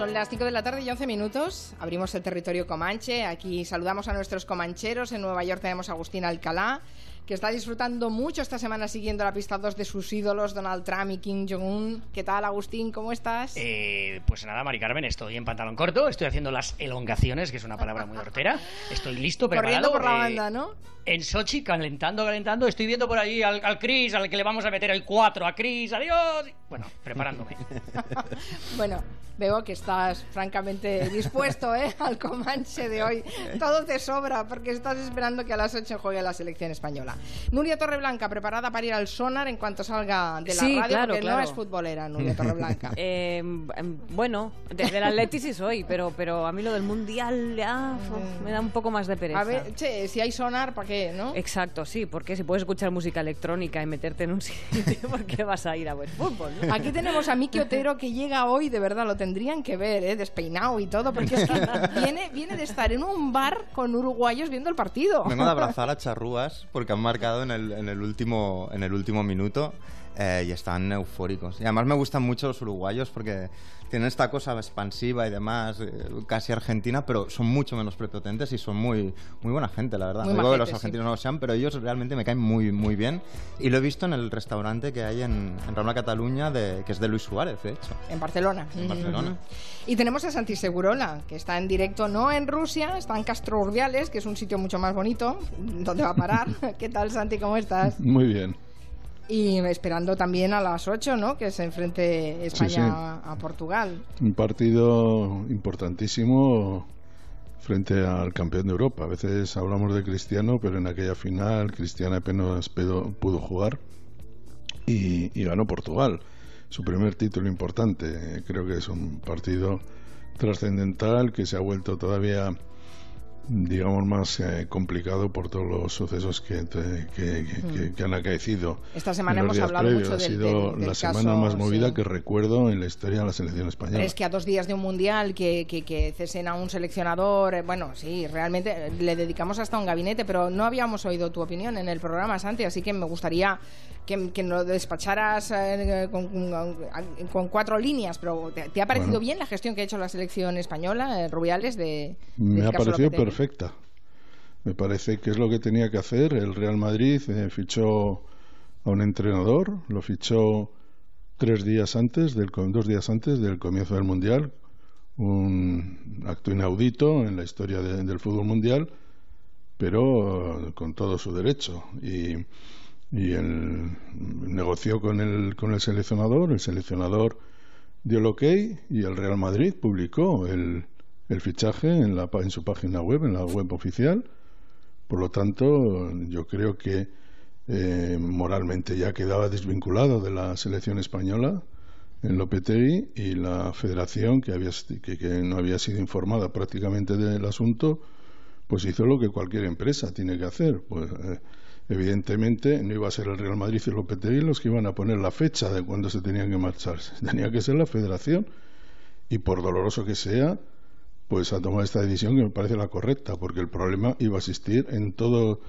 Son las 5 de la tarde y 11 minutos. Abrimos el territorio comanche. Aquí saludamos a nuestros comancheros. En Nueva York tenemos a Agustín Alcalá, que está disfrutando mucho esta semana siguiendo la pista 2 de sus ídolos, Donald Trump y Kim Jong-un. ¿Qué tal, Agustín? ¿Cómo estás? Eh, pues nada, Mari Carmen, estoy en pantalón corto, estoy haciendo las elongaciones, que es una palabra muy hortera. Estoy listo, preparado. Corriendo por la eh, banda, ¿no? En Sochi, calentando, calentando. Estoy viendo por allí al, al Chris, al que le vamos a meter el 4, a Chris, adiós. Bueno, preparándome. bueno, veo que estás francamente dispuesto ¿eh? al Comanche de hoy. Todo te sobra porque estás esperando que a las 8 juegue la selección española. Nuria Torreblanca, preparada para ir al sonar en cuanto salga de la sí, radio, claro, porque claro. no es futbolera, Nuria Torreblanca. Eh, bueno, de- del Atleti sí soy, pero, pero a mí lo del Mundial ya uf, me da un poco más de pereza. A ver, che, si hay sonar, ¿para qué, no? Exacto, sí, porque si puedes escuchar música electrónica y meterte en un sitio, ¿por qué vas a ir a ver fútbol? Aquí tenemos a Miki Otero que llega hoy, de verdad, lo tendrían que ver, ¿eh? despeinado y todo, porque es que viene, viene de estar en un bar con uruguayos viendo el partido. Vengo de abrazar a Charrúas porque han marcado en el, en el, último, en el último minuto eh, y están eufóricos. Y además me gustan mucho los uruguayos porque tienen esta cosa expansiva y demás, eh, casi argentina, pero son mucho menos prepotentes y son muy, muy buena gente, la verdad. Muy no digo que los majetes, sí. argentinos no lo sean, pero ellos realmente me caen muy, muy bien. Y lo he visto en el restaurante que hay en, en Rambla, Cataluña, de, que es de Luis Suárez, de hecho. En Barcelona. En Barcelona. Y tenemos a Santi Segurola, que está en directo no en Rusia, está en Castro Urdiales, que es un sitio mucho más bonito, donde va a parar. ¿Qué tal, Santi? ¿Cómo estás? Muy bien. Y esperando también a las 8, ¿no? Que se enfrente España Sí, sí. A, Portugal. Un partido importantísimo frente al campeón de Europa. A veces hablamos de Cristiano, pero en aquella final Cristiano apenas pedo- pudo jugar y, y ganó Portugal. Su primer título importante. Creo que es un partido trascendental que se ha vuelto todavía digamos más eh, complicado por todos los sucesos que, que- que- que- que han acaecido Esta semana en los hemos días hablado previos. mucho ha del- sido del- del la semana más movida sí. que recuerdo en la historia de la selección española Pero es que a dos días de un mundial que, que, que cesen a un seleccionador, eh, bueno, sí, realmente eh, le dedicamos hasta un gabinete, pero no habíamos oído tu opinión en el programa, Santi, así que me gustaría que, que nos despacharas eh, con, con- con cuatro líneas, pero ¿te, te ha parecido Bueno. bien la gestión que ha hecho la selección española, eh, Rubiales, de... Me ha parecido perfecta. Me parece que es lo que tenía que hacer. El Real Madrid eh, fichó a un entrenador, lo fichó tres días antes, del, dos días antes del comienzo del Mundial. Un acto inaudito en la historia de- del fútbol mundial, pero con todo su derecho. Y, y él negoció con el, con el seleccionador, el seleccionador dio el ok y el Real Madrid publicó el, el fichaje en, la, en su página web, en la web oficial. Por lo tanto, yo creo que eh, moralmente ya quedaba desvinculado de la selección española en Lopetegui y la federación, que, había, que no había sido informada prácticamente del asunto, pues hizo lo que cualquier empresa tiene que hacer. Pues eh, evidentemente no iba a ser el Real Madrid y Lopetegui los que iban a poner la fecha de cuándo se tenían que marcharse. Tenía que ser la federación y por doloroso que sea, pues ha tomado esta decisión que me parece la correcta, porque el problema iba a existir en todo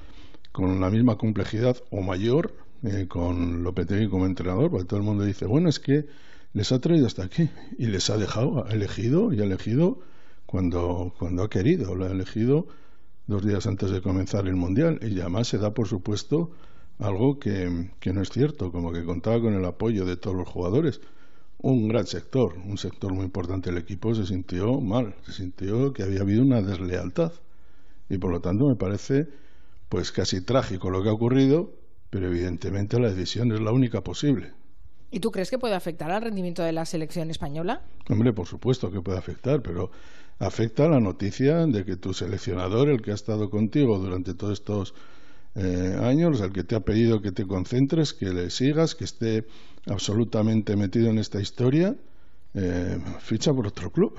con la misma complejidad o mayor eh, con Lopetegui como entrenador, porque todo el mundo dice, bueno, es que les ha traído hasta aquí y les ha dejado, ha elegido y ha elegido cuando, cuando ha querido, lo ha elegido dos días antes de comenzar el Mundial y además se da por supuesto algo que, que no es cierto, como que contaba con el apoyo de todos los jugadores. Un gran sector, un sector muy importante del equipo se sintió mal, se sintió que había habido una deslealtad y por lo tanto me parece pues casi trágico lo que ha ocurrido, pero evidentemente la decisión es la única posible. ¿Y tú crees que puede afectar al rendimiento de la selección española? Hombre, por supuesto que puede afectar, pero afecta la noticia de que tu seleccionador, el que ha estado contigo durante todos estos eh, años, el que te ha pedido que te concentres, que le sigas, que esté absolutamente metido en esta historia, eh, ficha por otro club.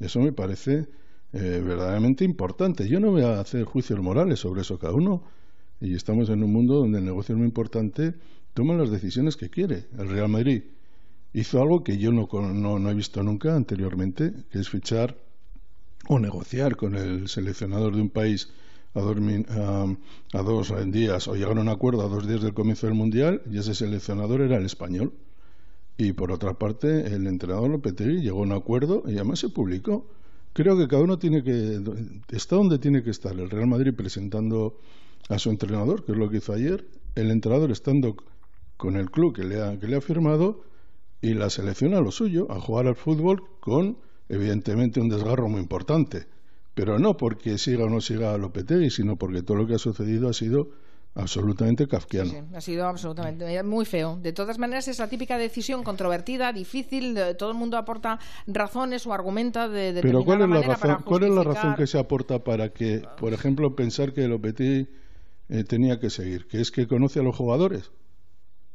Eso me parece eh, verdaderamente importante. Yo no voy a hacer juicios morales sobre eso cada uno. Y estamos en un mundo donde el negocio es muy importante, toma las decisiones que quiere. El Real Madrid hizo algo que yo no, no, no he visto nunca anteriormente, que es fichar o negociar con el seleccionador de un país a dos, días o llegar a un acuerdo a dos días del comienzo del Mundial y ese seleccionador era el español. Y por otra parte, el entrenador Lopetegui llegó a un acuerdo y además se publicó. Creo que cada uno tiene que está donde tiene que estar. El Real Madrid presentando a su entrenador, que es lo que hizo ayer, el entrenador estando con el club que le ha, que le ha firmado y la selección a lo suyo, a jugar al fútbol con, evidentemente, un desgarro muy importante. Pero no porque siga o no siga Lopetegui, sino porque todo lo que ha sucedido ha sido absolutamente kafkiano. Sí, ha sido absolutamente muy feo. De todas maneras, es la típica decisión controvertida, difícil. todo el mundo aporta razones o argumenta de, Pero ¿cuál es la razón? ¿Cuál es la razón que se aporta para que, por ejemplo, pensar que Lopetegui eh, tenía que seguir? ¿Que es que conoce a los jugadores?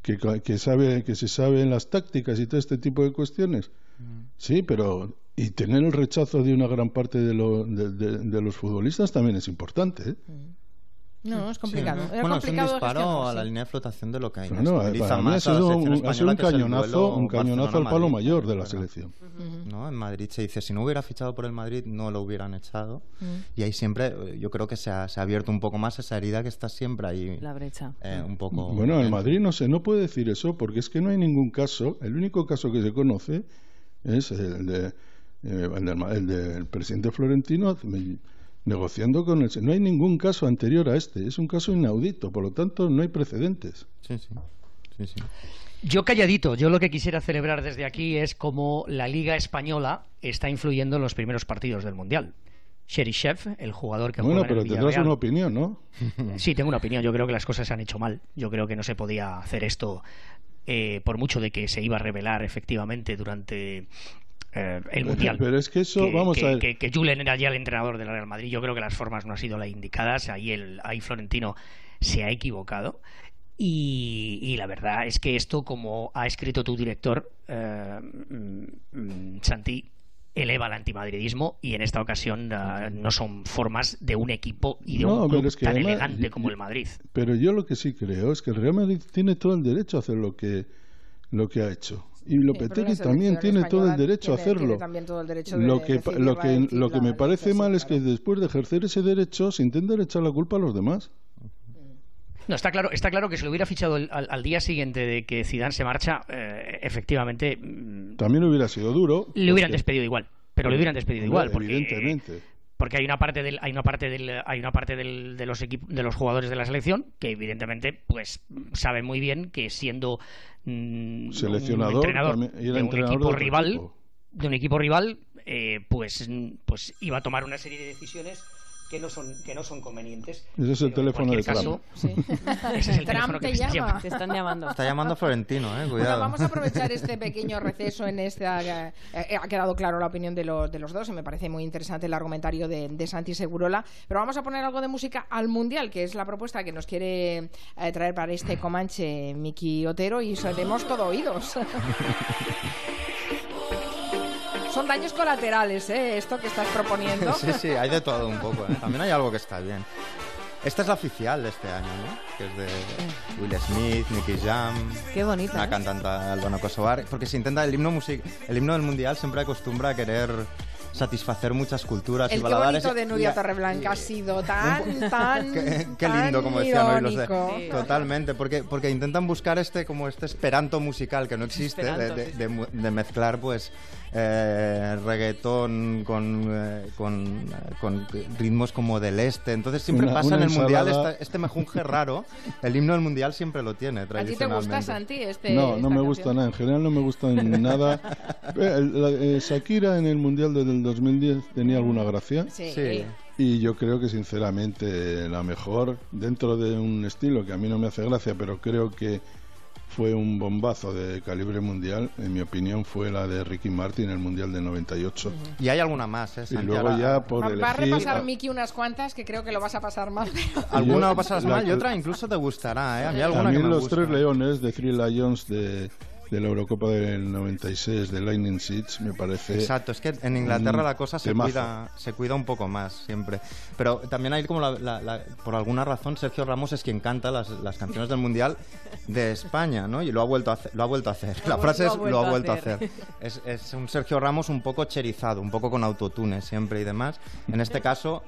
¿Que, que sabe que se saben las tácticas y todo este tipo de cuestiones? Mm. Sí, pero y tener el rechazo de una gran parte de, de, los futbolistas también es importante. ¿eh? Mm. No, es complicado. Es bueno, es un disparo a la línea de flotación de lo que hay. Bueno, para mí ha sido un, ha sido un cañonazo, un cañonazo al palo mayor de la selección. ¿no? En Madrid se dice, si no hubiera fichado por el Madrid, no lo hubieran echado. Y ahí siempre, yo creo que se ha, se ha, abierto un poco más esa herida que está siempre ahí. La brecha. Eh, un poco. Bueno, el Madrid no sé, no puede decir eso, porque es que no hay ningún caso. El único caso que se conoce es el de eh, el, del, el del presidente Florentino negociando con el... No hay ningún caso anterior a este, es un caso inaudito, por lo tanto no hay precedentes. Sí, sí. sí, sí. Yo calladito, yo lo que quisiera celebrar desde aquí es cómo la Liga Española está influyendo en los primeros partidos del Mundial. Chef, el jugador que bueno, pero tendrás una opinión, ¿no? Sí, tengo una opinión. Yo creo que las cosas se han hecho mal. Yo creo que no se podía hacer esto eh, por mucho de que se iba a revelar efectivamente durante eh, el Mundial. Pero es que eso, vamos a ver. Que, que, Julen era ya el entrenador del Real Madrid. Yo creo que las formas no han sido las indicadas. Ahí, el, ahí Florentino se ha equivocado. Y, la verdad es que esto, como ha escrito tu director, eh, mm, Santi, eleva el antimadridismo y en esta ocasión uh, no son formas de un equipo y de un club tan elegante como el Madrid. Pero yo lo que sí creo es que el Real Madrid tiene todo el derecho a hacer lo que, lo que ha hecho y Lopetegui también tiene todo el derecho a hacerlo. lo que, lo que, lo que me parece mal es que después de ejercer ese derecho se intenten echar la culpa a los demás. No, está claro, está claro que si lo hubiera fichado al, día siguiente de que Zidane se marcha, eh, efectivamente... Mm, también hubiera sido duro. Le hubieran despedido igual, pero le hubieran despedido igual. Porque, evidentemente porque hay una parte del, hay una parte del, hay una parte del, de los equipos de los jugadores de la selección que evidentemente pues saben muy bien que siendo mm, seleccionador un entrenador, de un equipo rival de un equipo rival eh, pues pues iba a tomar una serie de decisiones que no son que no son convenientes. Ese es el teléfono de Trump. Sí. Ese es el Trump te llama. Te están llamando. Está llamando Florentino, eh, cuidado. vamos a aprovechar este pequeño receso en esta eh, eh, ha quedado claro la opinión de, de los dos y me parece muy interesante el argumentario de, de, Santi Segurola, pero vamos a poner algo de música al mundial, que es la propuesta que nos quiere eh, traer para este Comanche Miki Otero y seremos todo oídos. Son daños colaterales, ¿eh? Esto que estás proponiendo. sí, sí, hay de todo un poco. ¿eh? También hay algo que está bien. Esta es la oficial de este año, ¿no? Que es de Will Smith, Nicky Jam. Qué bonita. La ¿eh? cantante Albano Kosovar. Porque se intenta, el himno, music, el himno del mundial siempre acostumbra a querer satisfacer muchas culturas el y baladares. El de Nuria Torreblanca ha sido tan, tan, qué, lindo, como decían hoy los de... Totalmente, porque, porque intentan buscar este como este esperanto musical que no existe, de, de, mezclar pues eh, reggaetón con, eh, con, con, ritmos como del este. Entonces siempre pasa en el mundial este mejunje raro. El himno del mundial siempre lo tiene, ¿A ti te gusta, Santi? Este, no, no me gusta nada. En general no me gusta nada. Eh, Shakira en el mundial del 2010 tenía alguna gracia. Sí. Y yo creo que sinceramente la mejor, dentro de un estilo que a mí no me hace gracia, pero creo que fue un bombazo de calibre mundial, en mi opinión fue la de Ricky Martin en el Mundial del 98. Y hay alguna más, ¿eh? Y luego ya por Va, a repasar Miki unas cuantas que creo que lo vas a pasar mal. alguna va a pasar mal y otra incluso te gustará, ¿eh? A mí alguna que me los Tres Leones de Three Lions de de la Eurocopa del 96 de Lightning Seeds, me parece. Exacto, es que en Inglaterra la cosa se cuida, se cuida un poco más siempre. Pero también hay como la, por alguna razón Sergio Ramos es quien canta las, las, canciones del Mundial de España, ¿no? Y lo ha vuelto a hacer. Lo ha vuelto a hacer. la frase es lo ha vuelto a hacer. Es, es un Sergio Ramos un poco cherizado, un poco con autotune siempre y demás. En este caso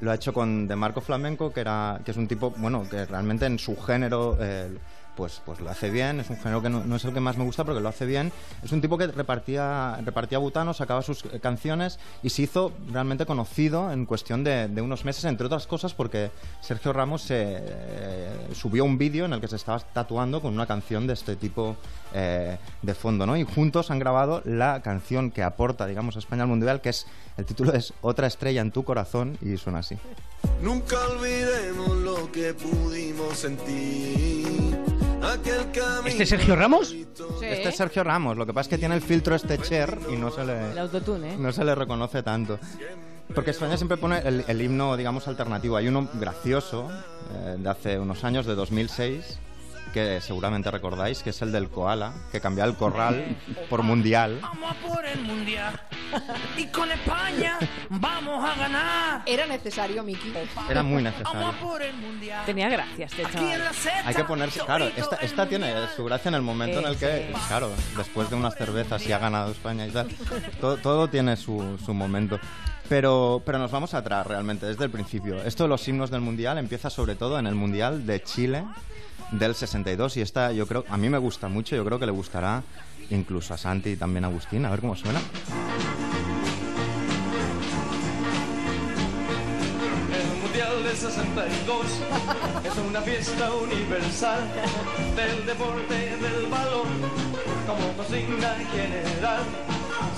lo ha hecho con De Marco Flamenco, que, era, que es un tipo, bueno, que realmente en su género... Eh, pues, pues lo hace bien. Es un género que no, no es el que más me gusta, pero que lo hace bien. Es un tipo que repartía, repartía butano, sacaba sus eh, canciones y se hizo realmente conocido en cuestión de, de unos meses, entre otras cosas porque Sergio Ramos eh, subió un vídeo en el que se estaba tatuando con una canción de este tipo eh, de fondo, ¿no? Y juntos han grabado la canción que aporta, digamos, a España al Mundial, que es, el título es Otra estrella en tu corazón y suena así. Nunca olvidemos lo que pudimos sentir. ¿Este es Sergio Ramos? Sí. Este es Sergio Ramos, lo que pasa es que tiene el filtro este Cher y no se El le, autotune, ¿eh? no se le reconoce tanto. Porque España siempre pone el, el himno, digamos, alternativo. Hay uno gracioso eh, de hace unos años, de 2006, que seguramente recordáis, que es el del koala, que cambiaba el corral por mundial. Vamos a por el mundial. Y con España vamos a ganar. Era necesario, Miki. Era muy Vamos necesario. a por el mundial. Tenía gracia este chaval. Hay que ponerse, claro, esta, esta tiene su gracia en el momento en el que, claro, después de unas cervezas y ha ganado España y tal, todo, todo tiene su, su momento. Pero, pero nos vamos atrás realmente, desde el principio. Esto de los himnos del Mundial empieza sobre todo en el Mundial de Chile del 62 y esta yo creo, a mí me gusta mucho, yo creo que le gustará incluso a Santi y también a Agustín, a ver cómo suena. El Mundial de 62 es una fiesta universal del deporte del balón como consigna general.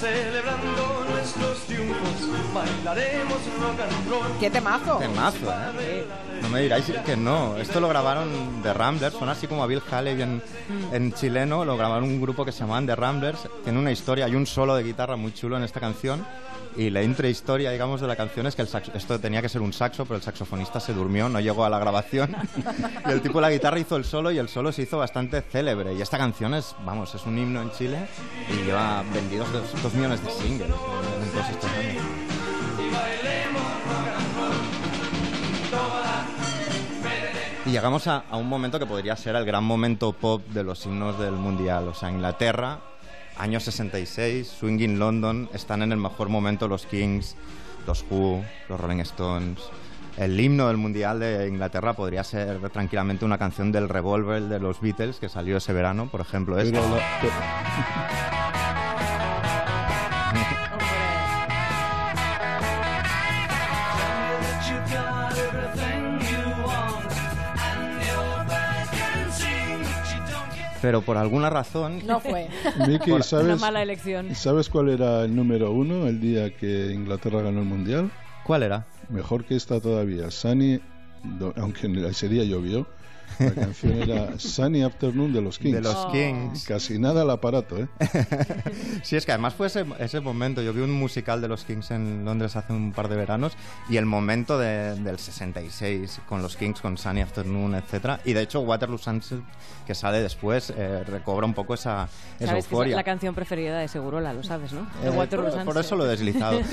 Celebrando nuestros triunfos, bailaremos rock and roll. ¡Qué temazo! Temazo, ¿eh? No me diráis que no. Esto lo grabaron The Ramblers, suena así como a Bill Haley en, en chileno. Lo grabaron un grupo que se llamaban The Ramblers. Tiene una historia, hay un solo de guitarra muy chulo en esta canción. Y la intrahistoria, digamos, de la canción es que el saxo- esto tenía que ser un saxo, pero el saxofonista se durmió, no llegó a la grabación. y el tipo de la guitarra hizo el solo y el solo se hizo bastante célebre. Y esta canción es, vamos, es un himno en Chile y lleva vendidos dos, dos millones de singles en todos estos años. Y llegamos a, a un momento que podría ser el gran momento pop de los himnos del Mundial. O sea, Inglaterra, año 66, Swinging London, están en el mejor momento los Kings, los Who, los Rolling Stones. El himno del Mundial de Inglaterra podría ser tranquilamente una canción del Revolver de los Beatles que salió ese verano, por ejemplo. esta. Pero por alguna razón... No fue. Miki, Una ¿sabes, mala elección. ¿sabes cuál era el número uno el día que Inglaterra ganó el Mundial? ¿Cuál era? Mejor que esta todavía. Sunny, do- aunque en ese día llovió, la canción era Sunny Afternoon de los Kings. De los Kings. Casi nada al aparato, ¿eh? Sí, es que además fue ese, ese momento. Yo vi un musical de los Kings en Londres hace un par de veranos y el momento de- del 66 con los Kings, con Sunny Afternoon, etcétera. Y de hecho, Waterloo Sunset, que sale después, eh, recobra un poco esa, esa Sabes que es euforia. la canción preferida de Segurola, lo sabes, ¿no? De Eh, Waterloo por, por Sunset. eso lo he deslizado.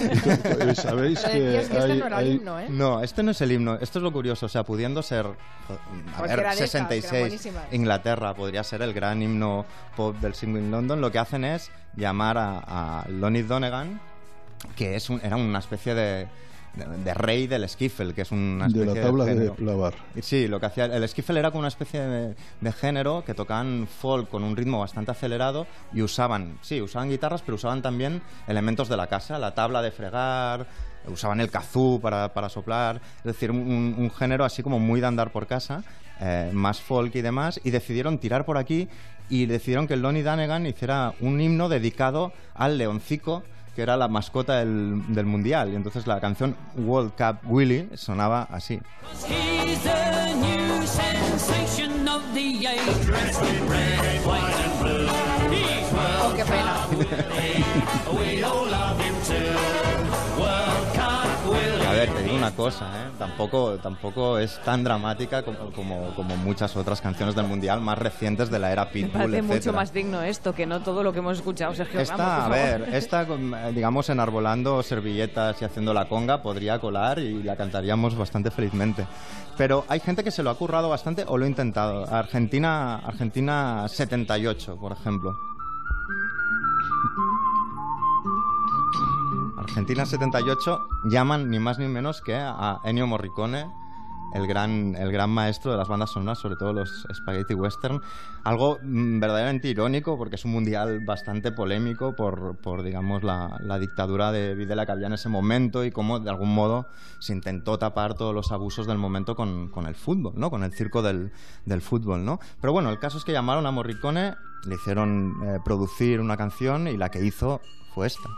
Eh, Sabéis que este hay, no era el hay- himno, ¿eh? No, este no es el himno. Esto es lo curioso. O sea, pudiendo ser. A ver, de estas, que eran 66, buenísimas. Inglaterra podría ser el gran himno pop del Singing London. Lo que hacen es llamar a, a Lonnie Donegan, que es un- era una especie de, de, de rey del skiffle, que es una de especie la tabla de lavar. Sí, lo que hacía el skiffle era como una especie de, de género que tocaban folk con un ritmo bastante acelerado y usaban, sí, usaban guitarras, pero usaban también elementos de la casa, la tabla de fregar, usaban el kazoo para, para soplar, es decir, un, un género así como muy de andar por casa, eh, más folk y demás, y decidieron tirar por aquí y decidieron que Lonnie Donegan hiciera un himno dedicado al leoncico que era la mascota del, del mundial. Y entonces la canción World Cup Willy sonaba así. una cosa, ¿eh? tampoco, tampoco es tan dramática como, como, como muchas otras canciones del mundial más recientes de la era Me Pitbull, parece mucho más digno esto que no todo lo que hemos escuchado, Sergio Esta, Ramos, a ver, esta, eh, digamos, enarbolando servilletas y haciendo la conga, podría colar y la cantaríamos bastante felizmente. Pero hay gente que se lo ha currado bastante o lo ha intentado. Argentina, Argentina 78, por ejemplo. Argentina 78 llaman ni más ni menos que a Ennio Morricone el gran, el gran maestro de las bandas sonoras, sobre todo los spaghetti western. Algo mm, verdaderamente irónico, porque es un mundial bastante polémico por, por digamos, la, la dictadura de Videla que había en ese momento y cómo, de algún modo, se intentó tapar todos los abusos del momento con, con el fútbol, ¿no? Con el circo del, del fútbol, ¿no? Pero bueno, el caso es que llamaron a Morricone, le hicieron eh, producir una canción y la que hizo fue esta.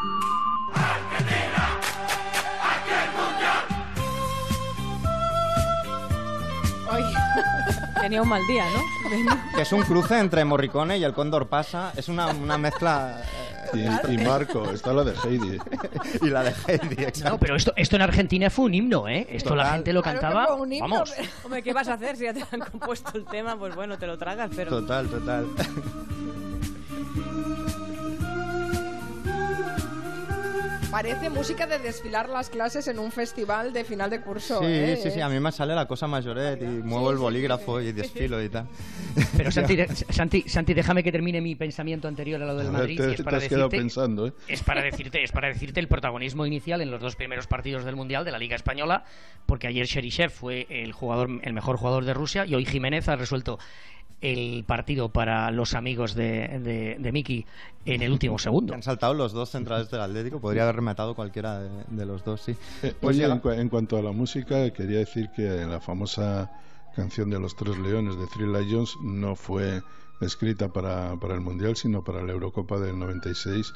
Tenía un mal día, ¿no? Que es un cruce entre Morricone y el Cóndor Pasa. Es una, una mezcla... eh, Y, y Marco, está la de Heidi. y la de Heidi, exacto. No, pero esto, esto en Argentina fue un himno, ¿eh? Esto la Total. gente lo claro que cantaba. fue un himno, Vamos. pero- Hombre, ¿qué vas a hacer si ya te han compuesto el tema? Pues bueno, te lo tragas, pero... Total, total. Parece música de desfilar las clases en un festival de final de curso. Sí, ¿eh? sí, sí, a mí me sale la cosa mayoret y muevo el bolígrafo y desfilo y tal. Pero Santi, de- Santi, Santi, déjame que termine mi pensamiento anterior a lo del A ver, Madrid. te, y es te has quedado decirte, pensando, ¿eh? es para decirte, es para decirte el protagonismo inicial en los dos primeros partidos del Mundial de la Liga Española, porque ayer Sherishev fue el jugador, el mejor jugador de Rusia y hoy Jiménez ha resuelto el partido para los amigos de, de, de Miki en el último segundo. Han saltado los dos centrales del Atlético, podría haber rematado cualquiera de, de los dos, sí. Eh, Pues oye, ya- en, cua- en cuanto a la música, quería decir que la famosa canción de los Tres Leones de Three Lions no fue escrita para, para el Mundial, sino para la Eurocopa del 96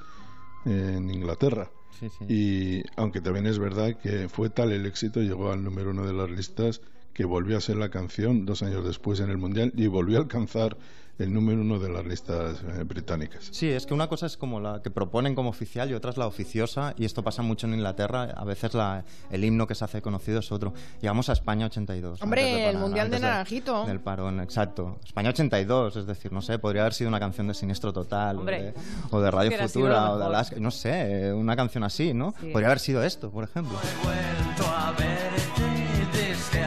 en Inglaterra. Sí, sí. Y aunque también es verdad que fue tal el éxito, llegó al número uno de las listas, que volvió a ser la canción dos años después en el Mundial y volvió a alcanzar el número uno de las listas eh, británicas. Sí, es que una cosa es como la que proponen como oficial y otra es la oficiosa, y esto pasa mucho en Inglaterra. A veces la- el himno que se hace conocido es otro. Llegamos a España 82. Hombre, el Mundial de Naranjito. Del parón, exacto. España 82, es decir, no sé, podría haber sido una canción de Siniestro Total, o de, o de Radio Futura, o de. Alaska, no sé, una canción así, ¿no? Sí. Podría haber sido esto, por ejemplo. vuelto a verte desde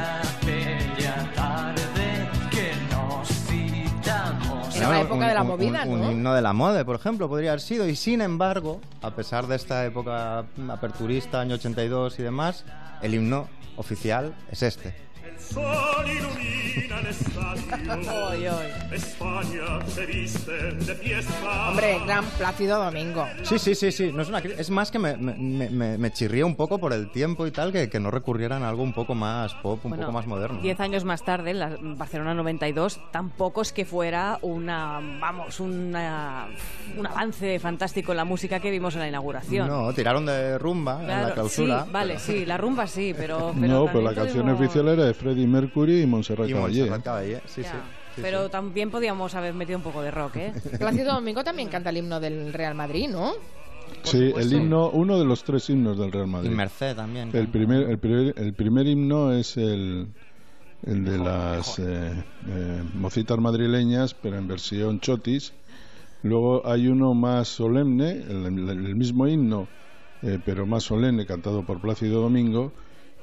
la época de la movida, un, ¿no? himno de la moda, por ejemplo, podría haber sido. Y sin embargo, a pesar de esta época aperturista, año 82 y demás, el himno oficial es este. Sol ilumina el estadio. Oy, oy. España se viste de fiesta. Hombre, gran Plácido Domingo. Sí, sí, sí, sí. No es, una, es más que me, me, me, me chirría un poco por el tiempo y tal, que, que no recurrieran a algo un poco más pop, un Bueno, poco más moderno. Diez años más tarde, en la Barcelona 92, tampoco es que fuera una, vamos, una, un avance fantástico en la música que vimos en la inauguración. No, tiraron de rumba en Claro, la clausura. sí, vale, sí, la rumba sí, pero... pero no, pero la canción podemos- oficial era de Freddie Mercury y Montserrat Y Caballé. Montserrat Caballé, sí, sí. sí, pero sí. también podíamos haber metido un poco de rock, ¿eh? Plácido Domingo también canta el himno del Real Madrid, ¿no? Sí, el himno, uno de los tres himnos del Real Y Madrid. Merced también. El primer, el primer, el primer himno es el, el de las eh, eh, mocitas madrileñas, pero en versión chotis. Luego hay uno más solemne, el, el- el mismo himno, eh, pero más solemne, cantado por Plácido Domingo.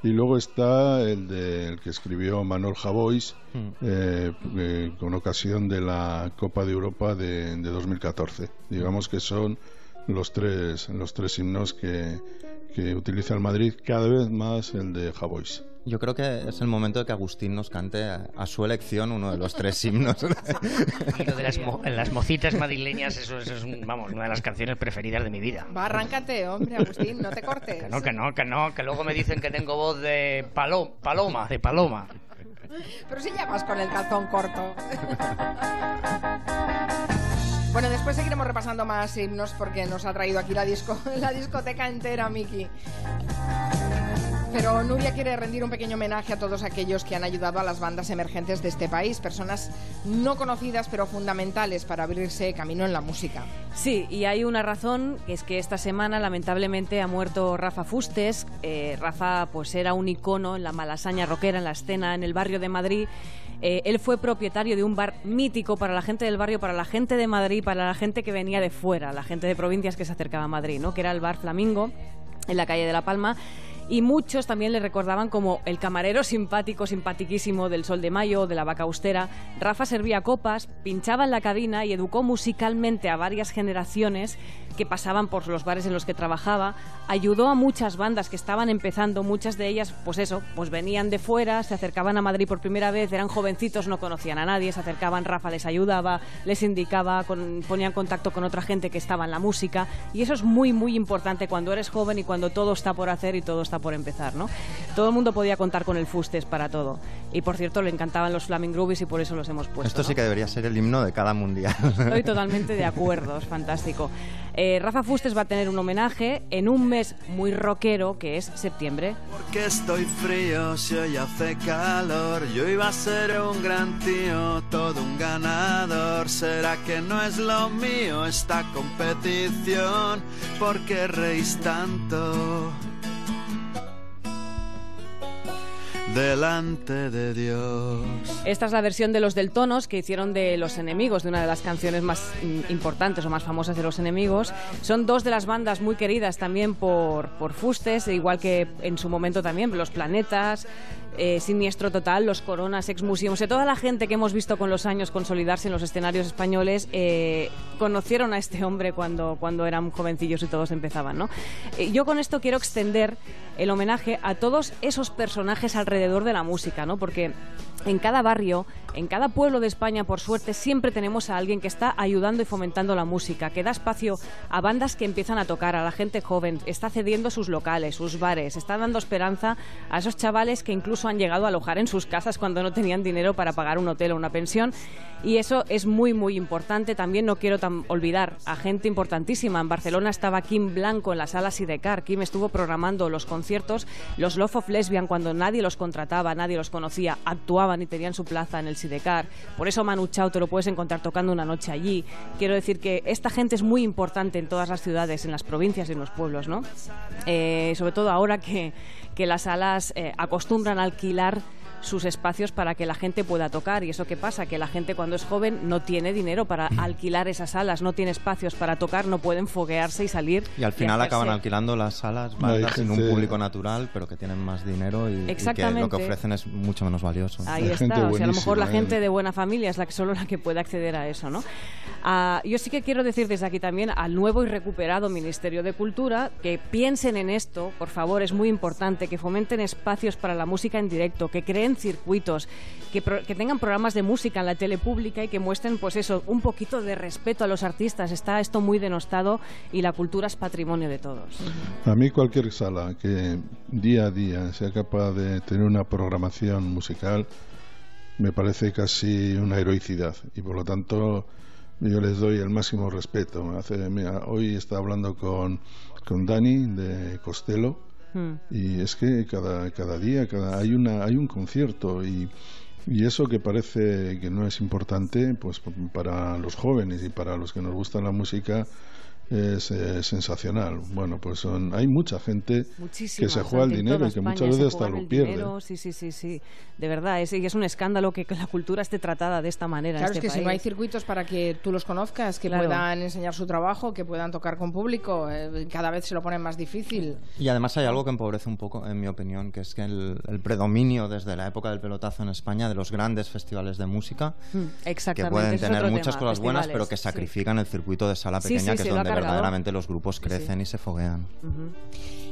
Y luego está el, de, el que escribió Manuel Javois Hmm. eh, eh, con ocasión de la Copa de Europa de, de 2014. Digamos que son los tres, los tres himnos que, que utiliza el Madrid, cada vez más el de Javois. Yo creo que es el momento de que Agustín nos cante a, a su elección uno de los tres himnos. Y lo de las, mo- las mocitas madrileñas, eso, eso es un- vamos, una de las canciones preferidas de mi vida. Va, arráncate, hombre, Agustín, no te cortes. Que no, que no, que no, que luego me dicen que tengo voz de palo- paloma, de paloma. Pero si ya vas con el calzón corto. Bueno, después seguiremos repasando más himnos porque nos ha traído aquí la, disco, la discoteca entera, Miki. Pero Nuria quiere rendir un pequeño homenaje a todos aquellos que han ayudado a las bandas emergentes de este país, personas no conocidas pero fundamentales para abrirse camino en la música. Sí, y hay una razón, es que esta semana lamentablemente ha muerto Rafa Fustes. Eh, Rafa pues era un icono en la malasaña rockera, en la escena en el barrio de Madrid. Eh, él fue propietario de un bar mítico para la gente del barrio, para la gente de Madrid, para la gente que venía de fuera, la gente de provincias que se acercaba a Madrid, ¿no? que era el bar Flamingo, en la calle de La Palma. Y muchos también le recordaban como el camarero simpático, simpatiquísimo del Sol de Mayo, de la Vaca Austera. Rafa servía copas, pinchaba en la cabina y educó musicalmente a varias generaciones que pasaban por los bares en los que trabajaba, ayudó a muchas bandas que estaban empezando, muchas de ellas, pues eso, pues venían de fuera, se acercaban a Madrid por primera vez, eran jovencitos, no conocían a nadie, se acercaban, Rafa les ayudaba, les indicaba, ponía en contacto con otra gente que estaba en la música, y eso es muy, muy importante cuando eres joven y cuando todo está por hacer y todo está por empezar, ¿no? Todo el mundo podía contar con el Fustes para todo. Y por cierto, le encantaban los Flaming Groovies y por eso los hemos puesto. Esto ¿no? sí que debería ser el himno de cada mundial. Estoy totalmente de acuerdo, es fantástico. Eh, Rafa Fustes va a tener un homenaje en un mes muy rockero que es septiembre. Porque estoy frío si hoy hace calor. Yo iba a ser un gran tío, todo un ganador. ¿Será que no es lo mío esta competición? ¿Por qué reís tanto? Delante de Dios. Esta es la versión de los Deltonos que hicieron de Los Enemigos, de una de las canciones más importantes o más famosas de Los Enemigos. Son dos de las bandas muy queridas también por, por Fustes, igual que en su momento también Los Planetas, eh, Siniestro Total, Los Coronas, Ex Museum. Toda la gente que hemos visto con los años consolidarse en los escenarios españoles eh, conocieron a este hombre cuando, cuando eran jovencillos y todos empezaban, ¿no? Eh, yo con esto quiero extender el homenaje a todos esos personajes alrededor de la música, ¿no? Porque en cada barrio, en cada pueblo de España, por suerte, siempre tenemos a alguien que está ayudando y fomentando la música, que da espacio a bandas que empiezan a tocar, a la gente joven, está cediendo sus locales, sus bares, está dando esperanza a esos chavales que incluso han llegado a alojar en sus casas cuando no tenían dinero para pagar un hotel o una pensión. Y eso es muy, muy importante. También no quiero olvidar a gente importantísima. En Barcelona estaba Kim Blanco en la sala Sidecar. Kim estuvo programando los conciertos, los Love of Lesbian, cuando nadie los contrataba, nadie los conocía, actuaban y tenían su plaza en el Por eso Manu Chao te lo puedes encontrar tocando una noche allí. Quiero decir que esta gente es muy importante en todas las ciudades, en las provincias y en los pueblos, ¿no? Eh, sobre todo ahora que, que las salas eh, acostumbran a alquilar sus espacios para que la gente pueda tocar. ¿Y eso qué pasa? Que la gente cuando es joven no tiene dinero para alquilar esas salas, no tiene espacios para tocar, no pueden foguearse y salir. Y al final acaban alquilando las salas bandas sin un público natural, pero que tienen más dinero y, y que lo Exactamente. que ofrecen es mucho menos valioso. Ahí está. gente O sea, a lo mejor la buenísima, gente ¿eh? de buena familia es la que solo la que puede acceder a eso, ¿no? Ah, yo sí que quiero decir desde aquí también al nuevo y recuperado Ministerio de Cultura que piensen en esto, por favor, es muy importante, que fomenten espacios para la música en directo, que creen circuitos, que, pro- que tengan programas de música en la tele pública y que muestren, pues eso, un poquito de respeto a los artistas. Está esto muy denostado y la cultura es patrimonio de todos. A mí cualquier sala que día a día sea capaz de tener una programación musical me parece casi una heroicidad y por lo tanto yo les doy el máximo respeto. Hace, mira, hoy estaba hablando con, con Dani de Costello Y es que cada, cada día cada, hay, una, hay un concierto y, y eso que parece que no es importante, pues para los jóvenes y para los que nos gusta la música es eh, sensacional. Bueno, pues son, hay mucha gente Muchísima, que se juega el en dinero y que muchas veces hasta lo pierde. dinero, Sí, sí, sí, sí. De verdad, es, y es un escándalo que, que la cultura esté tratada de esta manera. en Claro, es este que si no hay país. circuitos para que tú los conozcas, que Claro. puedan enseñar su trabajo, que puedan tocar con público, eh, cada vez se lo ponen más difícil. Y además hay algo que empobrece un poco, en mi opinión, que es que el, el predominio desde la época del pelotazo en España de los grandes festivales de música, Mm, que pueden es tener muchas tema, cosas buenas, pero que sí. sacrifican el circuito de sala Sí, pequeña, sí, que sí, es lo ha donde cargado. verdaderamente los grupos crecen y se foguean.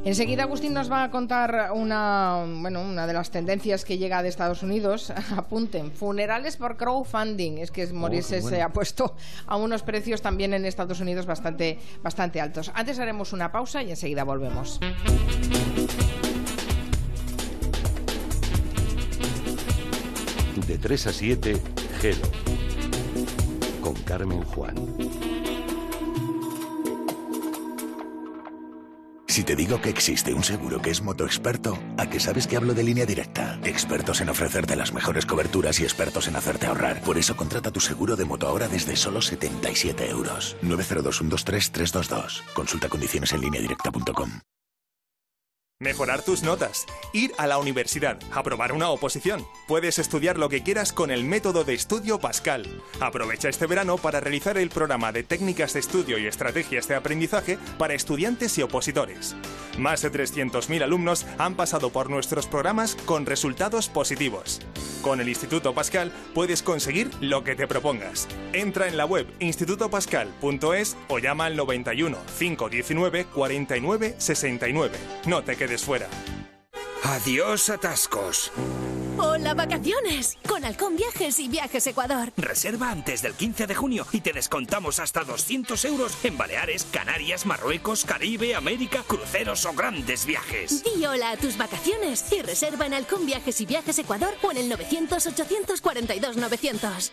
Enseguida Agustín nos va a contar una, bueno, una de las tendencias que llega de Estados Unidos. Apunten, funerales por crowdfunding. Es que morirse qué bueno. se ha puesto a unos precios también en Estados Unidos bastante, bastante altos. Antes haremos una pausa y enseguida volvemos. De 3 a 7, Gelo. Con Carmen Juan. Si te digo que existe un seguro que es motoexperto, ¿a qué sabes que hablo de línea directa? Expertos en ofrecerte las mejores coberturas y expertos en hacerte ahorrar. Por eso contrata tu seguro de moto ahora desde solo 77 euros. 902-123-322. Consulta condiciones en lineadirecta.com. Mejorar tus notas. Ir a la universidad. Aprobar una oposición. Puedes estudiar lo que quieras con el método de estudio Pascal. Aprovecha este verano para realizar el programa de técnicas de estudio y estrategias de aprendizaje para estudiantes y opositores. Más de 300.000 alumnos han pasado por nuestros programas con resultados positivos. Con el Instituto Pascal puedes conseguir lo que te propongas. Entra en la web institutopascal.es o llama al 91 519 49 69. No te quedes fuera. Adiós atascos. Hola, vacaciones. Con Halcón Viajes y Viajes Ecuador. Reserva antes del 15 de junio y te descontamos hasta 200 euros en Baleares, Canarias, Marruecos, Caribe, América, cruceros o grandes viajes. Di hola a tus vacaciones y reserva en Halcón Viajes y Viajes Ecuador o en el 900 842 900.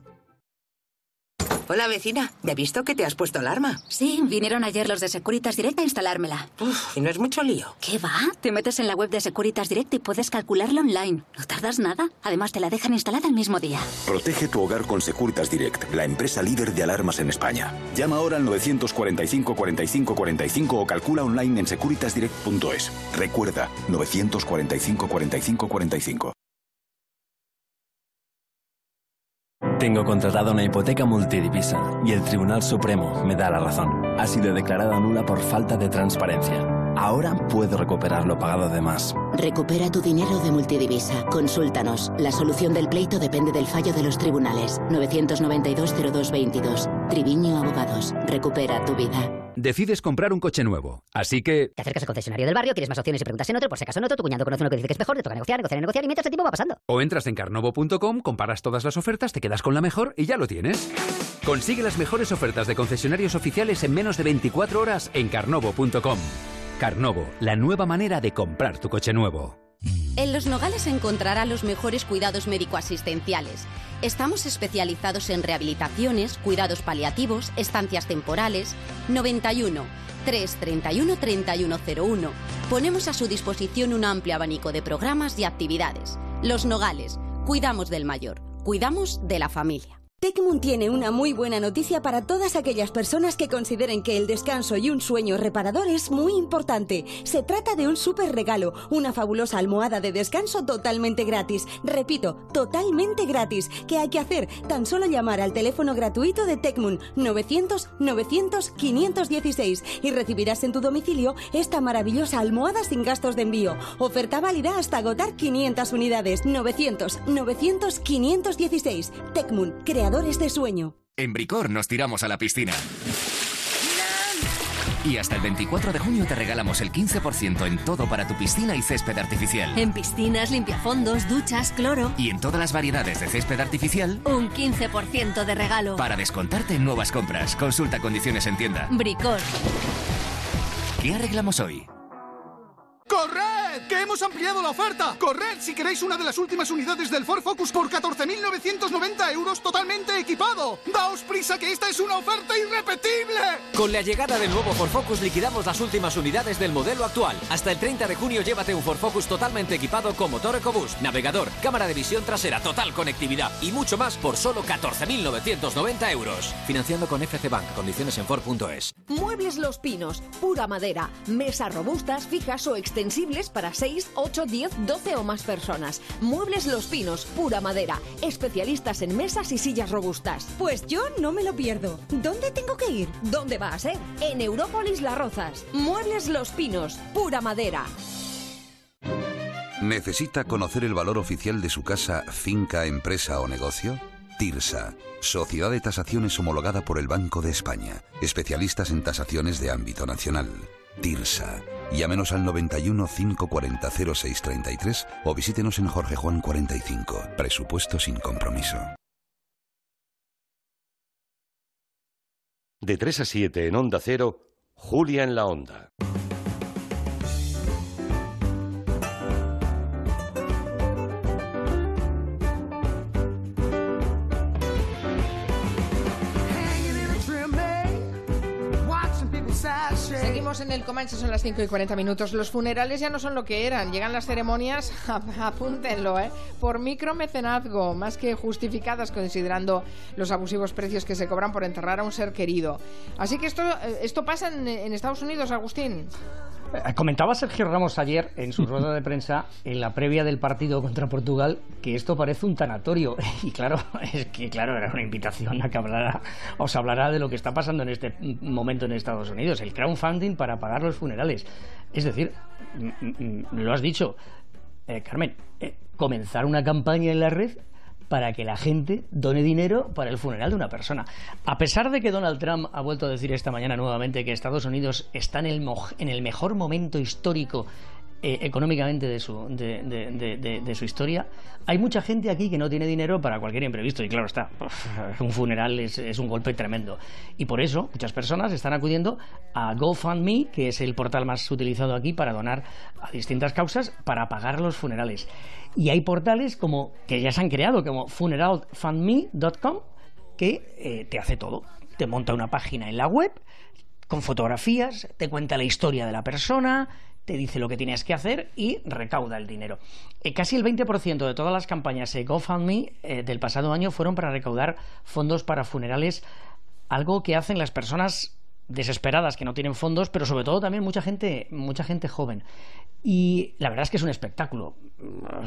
Hola vecina, ¿ya he visto que te has puesto alarma? Sí, vinieron ayer los de Securitas Direct a instalármela. Uf, y no es mucho lío. ¿Qué va? Te metes en la web de Securitas Direct y puedes calcularla online. No tardas nada. Además, te la dejan instalada el mismo día. Protege tu hogar con Securitas Direct, la empresa líder de alarmas en España. Llama ahora al 945 45 45 o calcula online en securitasdirect.es. Recuerda, 945 45 45. Tengo contratada una hipoteca multidivisa y el Tribunal Supremo me da la razón. Ha sido declarada nula por falta de transparencia. Ahora puedo recuperar lo pagado de más. Recupera tu dinero de multidivisa. Consúltanos. La solución del pleito depende del fallo de los tribunales. 992-0222. Triviño Abogados. Recupera tu vida. Decides comprar un coche nuevo, así que... Te acercas al concesionario del barrio, quieres más opciones y preguntas en otro, por si acaso en otro, tu cuñado conoce uno que dice que es mejor, te toca negociar, negociar, negociar y mientras el tiempo va pasando. O entras en carnovo.com, comparas todas las ofertas, te quedas con la mejor y ya lo tienes. Consigue las mejores ofertas de concesionarios oficiales en menos de 24 horas en carnovo.com. Carnovo, la nueva manera de comprar tu coche nuevo. En Los Nogales encontrará los mejores cuidados médico-asistenciales. Estamos especializados en rehabilitaciones, cuidados paliativos, estancias temporales. 91 331 3101. Ponemos a su disposición un amplio abanico de programas y actividades. Los Nogales, cuidamos del mayor, cuidamos de la familia. Tecmun tiene una muy buena noticia para todas aquellas personas que consideren que el descanso y un sueño reparador es muy importante. Se trata de un súper regalo, una fabulosa almohada de descanso totalmente gratis. Repito, totalmente gratis. ¿Qué hay que hacer? Tan solo llamar al teléfono gratuito de Tecmun 900 900 516 y recibirás en tu domicilio esta maravillosa almohada sin gastos de envío. Oferta válida hasta agotar 500 unidades. 900 900 516. Tecmun, de sueño. En Bricor nos tiramos a la piscina. Y hasta el 24 de junio te regalamos el 15% en todo para tu piscina y césped artificial. En piscinas, limpiafondos, duchas, cloro. Y en todas las variedades de césped artificial, Un 15% de regalo. para descontarte en nuevas compras. Consulta condiciones en tienda. Bricor. ¿Qué arreglamos hoy? ¡Corred! ¡Que hemos ampliado la oferta! ¡Corred si queréis una de las últimas unidades del Ford Focus por 14.990 euros totalmente equipado! ¡Daos prisa que esta es una oferta irrepetible! Con la llegada del nuevo Ford Focus liquidamos las últimas unidades del modelo actual. Hasta el 30 de junio llévate un Ford Focus totalmente equipado con motor EcoBoost, navegador, cámara de visión trasera, total conectividad y mucho más por solo 14.990 euros. Financiando con FC Bank. Condiciones en Ford.es. Muebles Los Pinos, pura madera, mesas robustas, fijas o extensibles para 6, 8, 10, 12 o más personas. Muebles Los Pinos, pura madera, especialistas en mesas y sillas robustas. Pues yo no me lo pierdo. ¿Dónde tengo que ir? ¿Dónde va a ser? En Európolis Las Rozas. Muebles Los Pinos, pura madera. ¿Necesita conocer el valor oficial de su casa, finca, empresa o negocio? TIRSA, Sociedad de Tasaciones homologada por el Banco de España, especialistas en tasaciones de ámbito nacional. TIRSA. Llámenos al 91 540 0633 o visítenos en Jorge Juan 45. Presupuesto sin compromiso. De 3 a 7 en Onda Cero, Julia en la Onda. En el Comanche, son las 5 y 40 minutos. Los funerales ya no son lo que eran. Llegan las ceremonias, apúntenlo, ¿eh? por micromecenazgo, más que justificadas considerando los abusivos precios que se cobran por enterrar a un ser querido. Así que esto, eh, esto pasa en Estados Unidos, Agustín. Eh, comentaba Sergio Ramos ayer en su rueda de prensa, en la previa del partido contra Portugal, que esto parece un tanatorio. Y claro, es que claro, era una invitación a que hablara, os hablará de lo que está pasando en este momento en Estados Unidos, el crowdfunding para pagar los funerales. Es decir, lo has dicho, eh, Carmen, eh, comenzar una campaña en la red para que la gente done dinero para el funeral de una persona. A pesar de que Donald Trump ha vuelto a decir esta mañana nuevamente que Estados Unidos está en el, en el mejor momento histórico eh, económicamente de su, de, su historia, hay mucha gente aquí que no tiene dinero para cualquier imprevisto. Y claro está, un funeral es, es, un golpe tremendo. Y por eso muchas personas están acudiendo a GoFundMe, que es el portal más utilizado aquí para donar a distintas causas para pagar los funerales. Y hay portales como que ya se han creado, como funeralfundme.com, que eh, te hace todo. Te monta una página en la web con fotografías, te cuenta la historia de la persona, te dice lo que tienes que hacer y recauda el dinero. Eh, casi el 20% de todas las campañas de GoFundMe eh, del pasado año fueron para recaudar fondos para funerales, algo que hacen las personas desesperadas que no tienen fondos, pero sobre todo también mucha gente, mucha gente joven. Y la verdad es que es un espectáculo.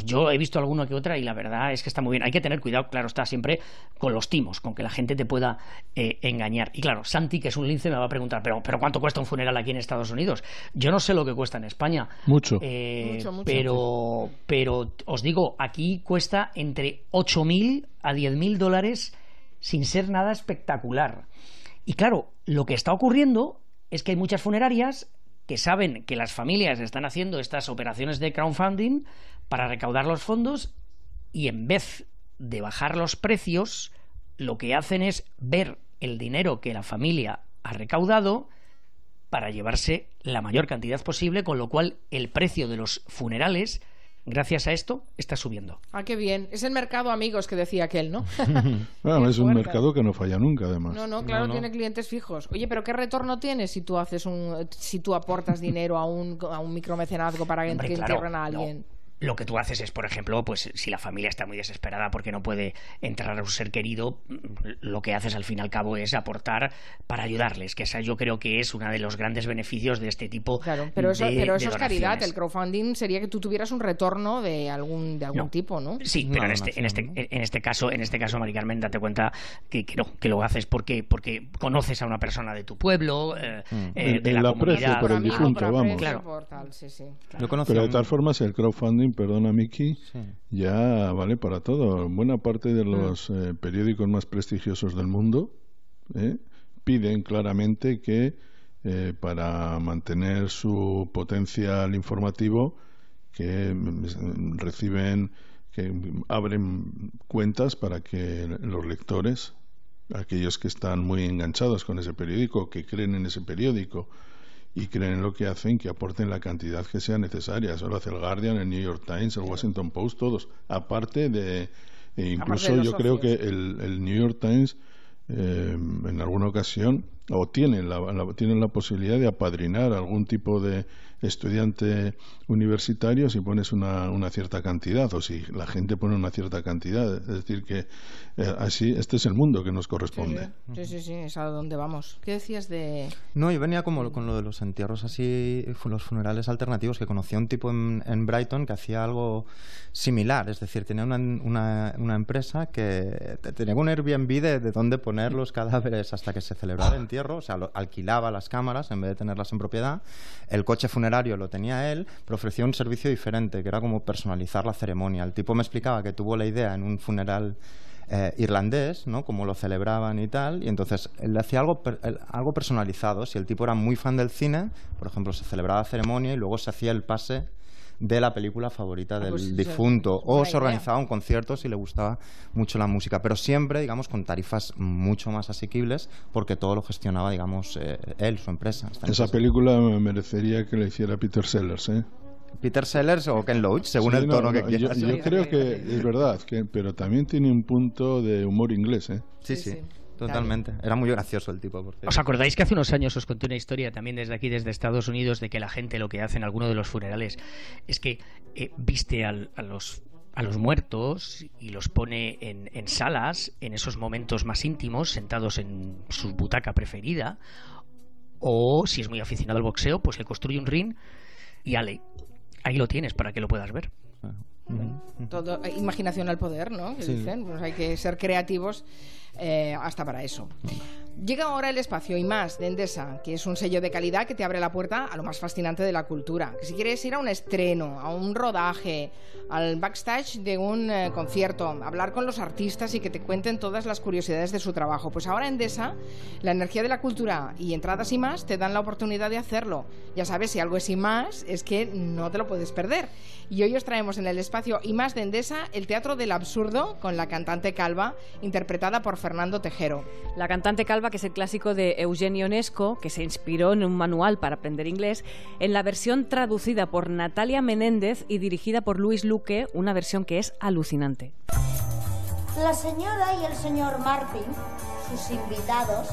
Yo he visto alguno que otra y la verdad es que está muy bien. Hay que tener cuidado, claro, está siempre con los timos, con que la gente te pueda eh, engañar. Y claro, Santi, que es un lince, me va a preguntar, ¿pero, ¿pero cuánto cuesta un funeral aquí en Estados Unidos? Yo no sé lo que cuesta en España. Mucho. Eh, pero, pero os digo, aquí cuesta entre 8.000 a 10.000 dólares sin ser nada espectacular. Y claro, lo que está ocurriendo es que hay muchas funerarias que saben que las familias están haciendo estas operaciones de crowdfunding para recaudar los fondos y en vez de bajar los precios, lo que hacen es ver el dinero que la familia ha recaudado para llevarse la mayor cantidad posible, con lo cual el precio de los funerales gracias a esto está subiendo. Ah, qué bien. Es el mercado amigos que decía aquel, ¿no? bueno, es un mercado que no falla nunca, además. No, no, claro, tiene clientes fijos. Oye, pero ¿qué retorno tienes si tú haces un, si tú aportas dinero a un, a un micromecenazgo para que, entierren a alguien? Lo que tú haces es, por ejemplo, pues si la familia está muy desesperada porque no puede entrar a un ser querido, lo que haces al fin y al cabo es aportar para ayudarles, que esa yo creo que es uno de los grandes beneficios de este tipo claro, pero eso, pero eso es caridad, el crowdfunding sería que tú tuvieras un retorno de algún de algún tipo, ¿no? Sí, pero en este en este en este caso, en este caso Mari Carmen, date cuenta que, que no, que lo haces porque porque conoces a una persona de tu pueblo, eh, mm. eh, de la, comunidad, por el difunto, vamos. Claro. pero de todas formas el crowdfunding perdona Miki, ya vale para todo. Buena parte de los mm. eh, periódicos más prestigiosos del mundo eh, piden claramente que eh, para mantener su potencial informativo que mm, reciben que abren cuentas para que los lectores aquellos que están muy enganchados con ese periódico que creen en ese periódico y creen en lo que hacen que aporten la cantidad que sea necesaria. Eso lo hace el Guardian, el New York Times, el Washington Post, todos. Aparte de, e incluso yo creo que el, el New York Times eh, en alguna ocasión o tienen la, tienen la posibilidad de apadrinar algún tipo de estudiante universitario si pones una, una cierta cantidad o si la gente pone una cierta cantidad. Es decir, que eh, así este es el mundo que nos corresponde. Sí, sí, sí, es a donde vamos. ¿Qué decías de...? No, yo venía como con lo de los entierros así, los funerales alternativos, que conocía un tipo en, en Brighton que hacía algo similar. Es decir, tenía una, una, una empresa que tenía un Airbnb de, de dónde poner los cadáveres hasta que se celebraba el entierro. O sea, alquilaba las cámaras en vez de tenerlas en propiedad. El coche lo tenía él, pero ofrecía un servicio diferente, que era como personalizar la ceremonia. El tipo me explicaba que tuvo la idea en un funeral eh, irlandés, ¿no? Como lo celebraban y tal, y entonces él hacía algo, algo personalizado. Si el tipo era muy fan del cine, por ejemplo, se celebraba la ceremonia y luego se hacía el pase de la película favorita ah, del pues difunto o se organizaba un concierto si le gustaba mucho la música, pero siempre, digamos, con tarifas mucho más asequibles porque todo lo gestionaba, digamos, eh, él, su empresa. Esa película merecería que le hiciera Peter Sellers, ¿eh? Peter Sellers o Ken Loach, según el tono que quieras. Yo, creo que es verdad, que, pero también tiene un punto de humor inglés, ¿eh? Sí, sí. Totalmente. Era muy gracioso el tipo. Por ¿Os acordáis que hace unos años os conté una historia también desde aquí, desde Estados Unidos, de que la gente lo que hace en alguno de los funerales es que eh, viste a los a los muertos y los pone en, en, salas, en esos momentos más íntimos, sentados en su butaca preferida, o si es muy aficionado al boxeo, pues le construye un ring y ale, ahí lo tienes para que lo puedas ver. Todo, imaginación al poder, ¿no? dicen, pues hay que ser creativos eh, hasta para eso. Llega ahora el espacio y más de Endesa, que es un sello de calidad que te abre la puerta a lo más fascinante de la cultura. Que si quieres ir a un estreno, a un rodaje, al backstage de un eh, concierto, hablar con los artistas y que te cuenten todas las curiosidades de su trabajo, pues ahora Endesa, la energía de la cultura y entradas y más te dan la oportunidad de hacerlo. Ya sabes, si algo es y más, es que no te lo puedes perder. Y hoy os traemos en el espacio y más de Endesa el Teatro del Absurdo con la cantante Calva, interpretada por Fernando Tejero. La cantante Calva, que es el clásico de Eugenio Onesco, que se inspiró en un manual para aprender inglés, en la versión traducida por Natalia Menéndez y dirigida por Luis Luque, una versión que es alucinante. La señora y el señor Martin, sus invitados,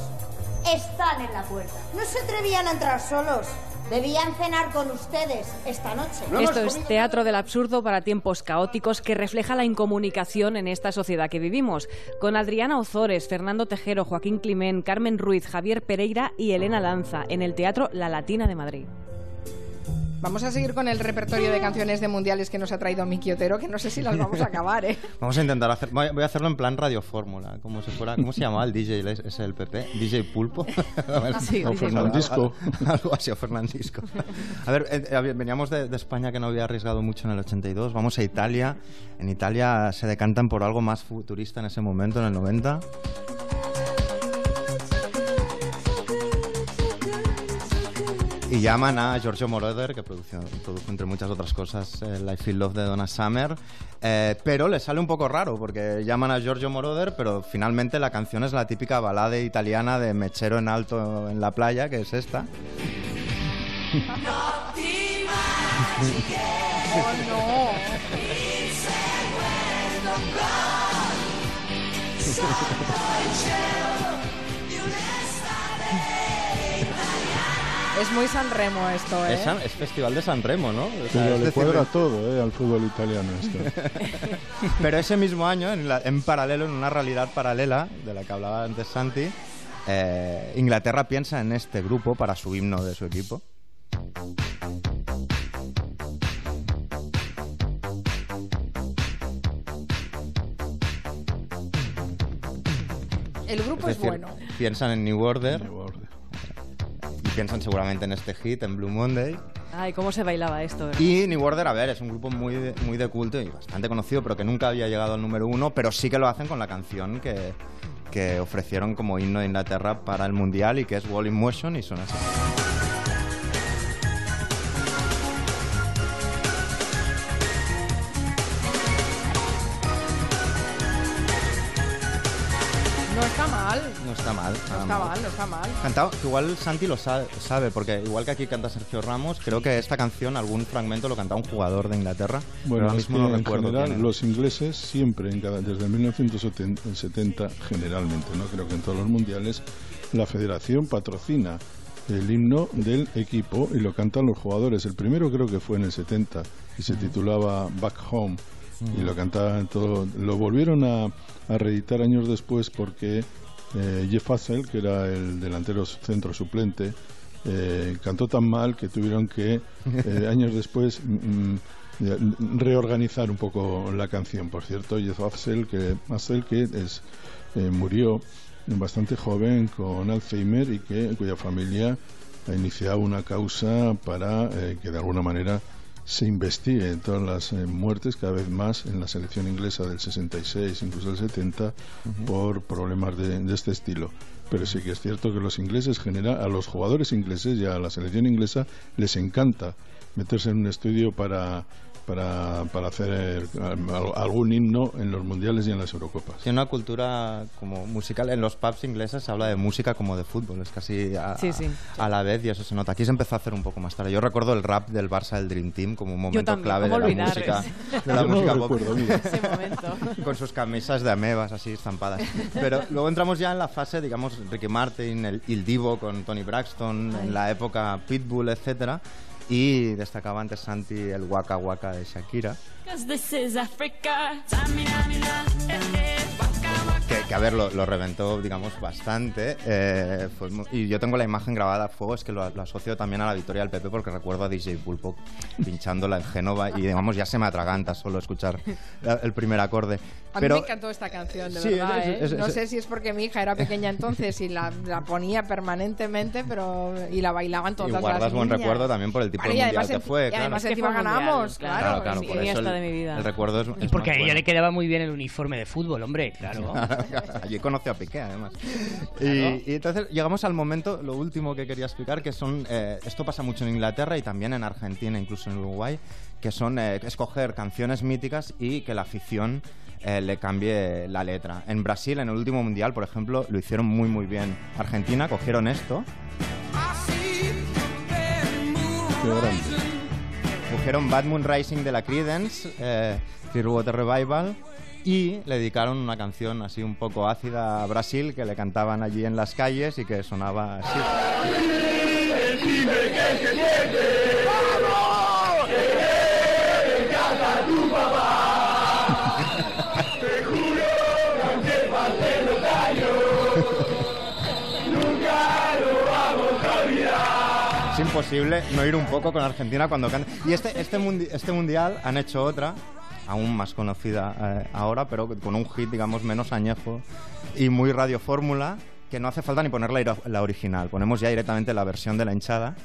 están en la puerta. No se atrevían a entrar solos. Debían cenar con ustedes esta noche. Esto es Teatro del Absurdo para tiempos caóticos que refleja la incomunicación en esta sociedad que vivimos. Con Adriana Ozores, Fernando Tejero, Joaquín Climén, Carmen Ruiz, Javier Pereira y Elena Lanza en el Teatro La Latina de Madrid. Vamos a seguir con el repertorio de canciones de mundiales que nos ha traído Miki Otero, que no sé si las vamos a acabar, ¿eh? Vamos a intentar hacer... Voy a hacerlo en plan radio fórmula, como si fuera... ¿Cómo se llamaba el DJ ese del PP? ¿DJ Pulpo? sí, o Fernandisco. Algo así, o Fernandisco. A ver, eh, veníamos de, de, España que no había arriesgado mucho en el 82. Vamos a Italia. En Italia se decantan por algo más futurista en ese momento, en el 90. Y llaman a Giorgio Moroder, que produjo, entre muchas otras cosas el I Feel Love de Donna Summer. Eh, pero le sale un poco raro, porque llaman a Giorgio Moroder, pero finalmente la canción es la típica balada italiana de mechero en alto en la playa, que es esta. Es muy San Remo esto, ¿eh? Es, festival de San Remo, ¿no? Pero le cuadra todo, ¿eh? Al fútbol italiano esto. Pero ese mismo año, en, paralelo, en una realidad paralela, de la que hablaba antes Santi, eh, Inglaterra piensa en este grupo para su himno de su equipo. El grupo es, bueno. Piensan en New Order. Piensan seguramente en este hit, en Blue Monday. Ay, cómo se bailaba esto. Y New Order, a ver, es un grupo muy de, muy de culto y bastante conocido, pero que nunca había llegado al número uno, pero sí que lo hacen con la canción que, que ofrecieron como himno de Inglaterra para el Mundial y que es Wall in Motion y son así. No está mal. No está mal. No está mal, no está mal. Cantado, igual Santi lo sabe, porque igual que aquí canta Sergio Ramos, creo que esta canción, algún fragmento lo cantaba un jugador de Inglaterra. Bueno, ahora mismo no en recuerdo general, los ingleses siempre, en cada, desde 1970, generalmente, no creo que en todos los mundiales, la federación patrocina el himno del equipo y lo cantan los jugadores. El primero creo que fue en el 70 y se titulaba Back Home y lo cantaban todo. Lo volvieron a, a reeditar años después porque eh, Jeff Hassel, que era el delantero centro suplente, eh, cantó tan mal que tuvieron que eh, años después mm, mm, reorganizar un poco la canción. Por cierto, Jeff Hassel, que, Hassel, que es, eh, murió bastante joven con Alzheimer y que cuya familia ha iniciado una causa para que de alguna manera se investigue todas las eh, muertes cada vez más en la selección inglesa del 66, incluso del 70, por problemas de, de este estilo. Pero sí que es cierto que los ingleses genera a los jugadores ingleses y a la selección inglesa les encanta meterse en un estudio para para, para hacer algún himno en los mundiales y en las Eurocopas. Tiene una cultura como musical. En los pubs ingleses se habla de música como de fútbol, es casi a, a, la vez y eso se nota. Aquí se empezó a hacer un poco más tarde. Yo recuerdo el rap del Barça del Dream Team como un momento clave de la música, de la música pop. Con sus camisas de amebas así estampadas. Pero luego entramos ya en la fase, digamos, Ricky Martin, el, el Divo con Tony Braxton, en la época Pitbull, etcétera y destacaba antes Santi el Waka Waka de Shakira que, a ver, lo, reventó, digamos, bastante. Eh, y yo tengo la imagen grabada a fuego, es que lo, asocio también a la victoria del PP porque recuerdo a DJ Pulpo pinchándola en Génova y, digamos, ya se me atraganta solo escuchar el primer acorde. A mí me encantó esta canción, de verdad. ¿eh? no sé si es porque mi hija era pequeña entonces y la, ponía permanentemente, pero y la bailaban todas y guardas buen recuerdo también por el tipo de mundial que fue. Y además encima ganamos, claro. Claro, por eso el, de mi vida. el recuerdo es, Y porque a ella le quedaba muy bien el uniforme de fútbol, hombre, claro. Allí conoció a Piqué, además. Y, entonces llegamos al momento, lo último que quería explicar, que son, eh, esto pasa mucho en Inglaterra y también en Argentina, incluso en Uruguay, que son eh, escoger canciones míticas y que la afición eh, le cambie la letra. En Brasil, en el último mundial, por ejemplo, lo hicieron muy, muy bien. Argentina cogieron esto. Cogieron Bad Moon Rising de la Creedence, eh, Clearwater Revival y le dedicaron una canción así un poco ácida a Brasil que le cantaban allí en las calles y que sonaba así. Es imposible no ir un poco con Argentina cuando canta. Y este, este, este mundial han hecho otra aún más conocida eh, ahora, pero con un hit, digamos, menos añejo y muy radiofórmula, que no hace falta ni poner la original. Ponemos ya directamente la versión de la hinchada.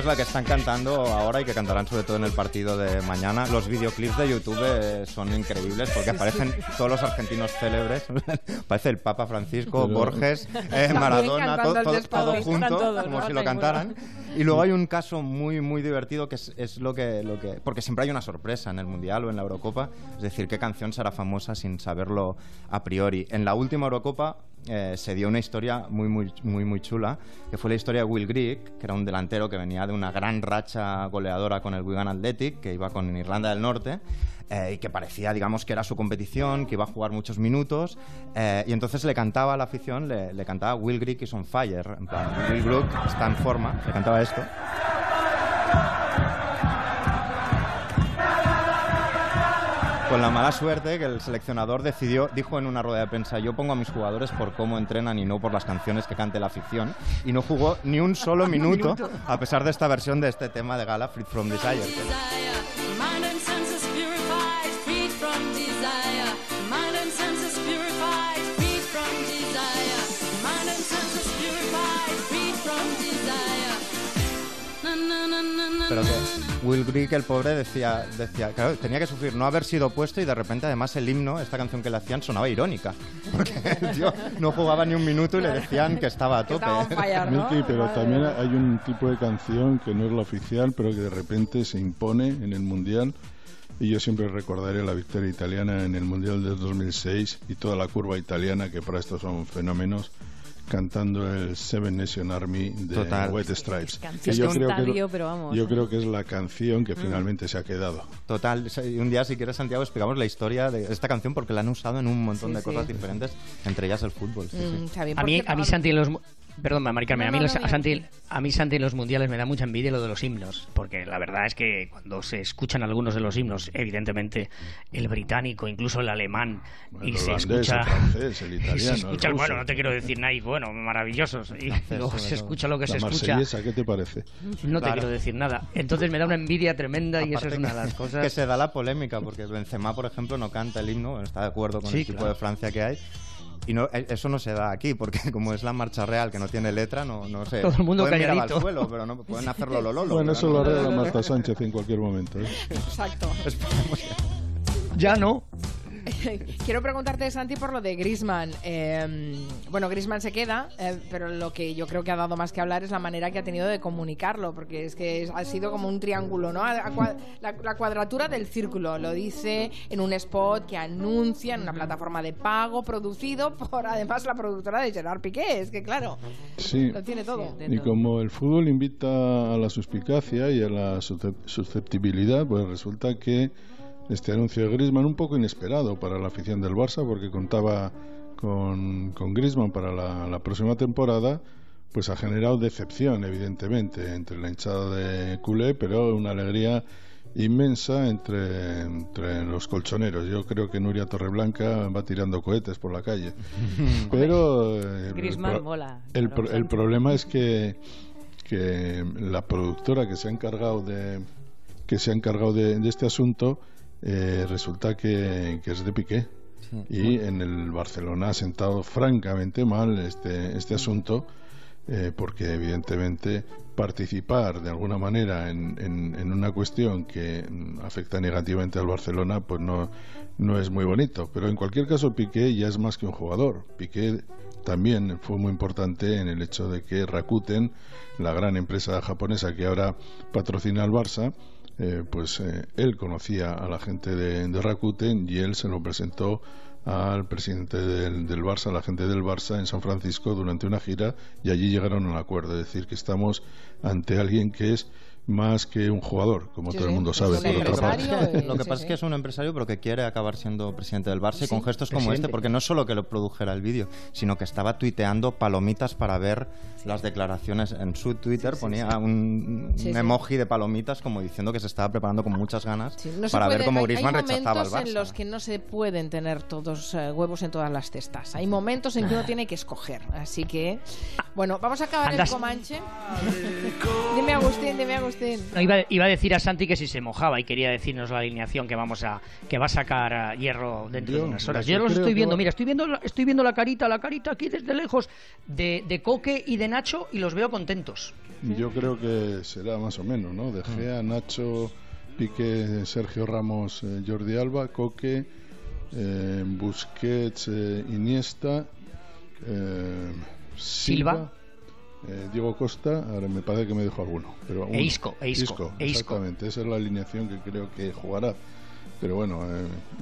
Es la que están cantando ahora y que cantarán sobre todo en el partido de mañana. Los videoclips de YouTube eh, son increíbles porque aparecen todos los argentinos célebres. Aparece el Papa Francisco, Borges, eh, Maradona, todo, junto, como si lo cantaran. Y luego hay un caso muy, muy divertido que es, lo, que, lo que... Porque siempre hay una sorpresa en el Mundial o en la Eurocopa. Es decir, qué canción será famosa sin saberlo a priori. En la última Eurocopa eh, se dio una historia muy, muy, muy, muy chula, que fue la historia de Will Grigg, que era un delantero que venía de una gran racha goleadora con el Wigan Athletic, que iba con Irlanda del Norte. Eh, y que parecía, digamos, que era su competición, que iba a jugar muchos minutos, eh, y entonces le cantaba a la afición, le, le cantaba Will Grigg is on fire, en plan, Will Grigg está en forma, le cantaba esto. Con la mala suerte que el seleccionador decidió, dijo en una rueda de prensa, yo pongo a mis jugadores por cómo entrenan y no por las canciones que cante la afición. Y no jugó ni un solo minuto, a pesar de esta versión de este tema de gala, Free From Desire. Will Grigg, el pobre, decía, decía, claro, tenía que sufrir no haber sido puesto y de repente además el himno, esta canción que le hacían, sonaba irónica. Porque el tío no jugaba ni un minuto y le decían que estaba a tope. pero también hay un tipo de canción que no es la oficial, pero que de repente se impone en el Mundial. Y yo siempre recordaré la victoria italiana en el Mundial del 2006 y toda la curva italiana, que para esto son fenómenos cantando el Seven Nation Army de Total. White Stripes. yo, creo que, yo creo que es la canción que mm. finalmente se ha quedado. Total. Un día, si quieres, Santiago, explicamos la historia de esta canción porque la han usado en un montón de cosas diferentes, entre ellas el fútbol. Mm, a mí, a mí Santi, los, Perdón, Mari a, mí los, a, Santi, a mí Santi en los mundiales me da mucha envidia lo de los himnos, porque la verdad es que cuando se escuchan algunos de los himnos, evidentemente el británico, incluso el alemán, y se escucha... El francés, el italiano, escucha, bueno, no te quiero decir nada, bueno, maravillosos, y luego se escucha lo que se escucha. ¿qué te parece? No te quiero decir nada. Entonces me da una envidia tremenda y eso es una de las cosas... Que se da la polémica, porque Benzema, por ejemplo, no canta el himno, está de acuerdo con el tipo de Francia que hay, y no, eh, eso no se da aquí, porque como es la marcha real que no tiene letra, no, no sé. Todo el mundo pueden mirar al suelo, pero no pueden hacerlo lo lolo. Bueno, eso lo hará Marta Sánchez en cualquier momento. ¿eh? Exacto. ya no. quiero preguntarte, Santi, por lo de Grisman. Em, bueno, Grisman se queda, eh, pero lo que yo creo que ha dado más que hablar es la manera que ha tenido de comunicarlo, porque es que ha sido como un triángulo, ¿no? La, cuadratura del círculo, lo dice en un spot que anuncia en una plataforma de pago producido por además la productora de Gerard Piqué. Es que claro, lo tiene todo. y como el fútbol invita a la suspicacia y a la susceptibilidad, pues resulta que este anuncio de Griezmann un poco inesperado para la afición del Barça porque contaba con, con Griezmann para la, próxima temporada pues ha generado decepción evidentemente entre la hinchada de culé pero una alegría inmensa entre, entre los colchoneros. Yo creo que Nuria Torreblanca va tirando cohetes por la calle. Pero eh, el, el, problema es que, que la productora que se ha encargado de que se ha encargado de este asunto eh, resulta que, es de Piqué. Y en el Barcelona ha sentado francamente mal este, este asunto, eh, porque evidentemente participar de alguna manera en, en, una cuestión que afecta negativamente al Barcelona, pues no, no es muy bonito. Pero en cualquier caso, Piqué ya es más que un jugador. Piqué también fue muy importante en el hecho de que Rakuten, la gran empresa japonesa que ahora patrocina al Barça, eh, pues eh, él conocía a la gente de, Rakuten y él se lo presentó al presidente del, del, Barça, a la gente del Barça en San Francisco durante una gira y allí llegaron a un acuerdo, es decir, que estamos ante alguien que es más que un jugador, como todo el mundo sabe, por otra parte. Lo que pasa es que es un empresario, pero que quiere acabar siendo presidente del Barça y con gestos como este, porque no solo que lo produjera el vídeo, sino que estaba tuiteando palomitas para ver las declaraciones en su Twitter, ponía un, emoji de palomitas como diciendo que se estaba preparando con muchas ganas para ver cómo Griezmann rechazaba al Barça. Hay momentos en los que no se pueden tener todos eh, huevos en todas las testas. Hay momentos en que uno tiene que escoger. Así que, bueno, vamos a acabar el Comanche. dime Agustín, dime Agustín. Iba, a decir a Santi que si se mojaba y quería decirnos la alineación que vamos a que va a sacar a Hierro dentro de unas horas. Yo los estoy viendo, mira, estoy viendo, estoy viendo la carita, la carita aquí desde lejos de, de Coque y de Nacho y los veo contentos. Yo creo que será más o menos, ¿no? De Gea, Nacho, Pique, Sergio Ramos, eh, Jordi Alba, Coque, eh, Busquets, eh, Iniesta, Silva. Diego Costa, ahora me parece que me dejo alguno. Pero e Isco, e Isco, exactamente, esa es la alineación que creo que jugará. Pero bueno,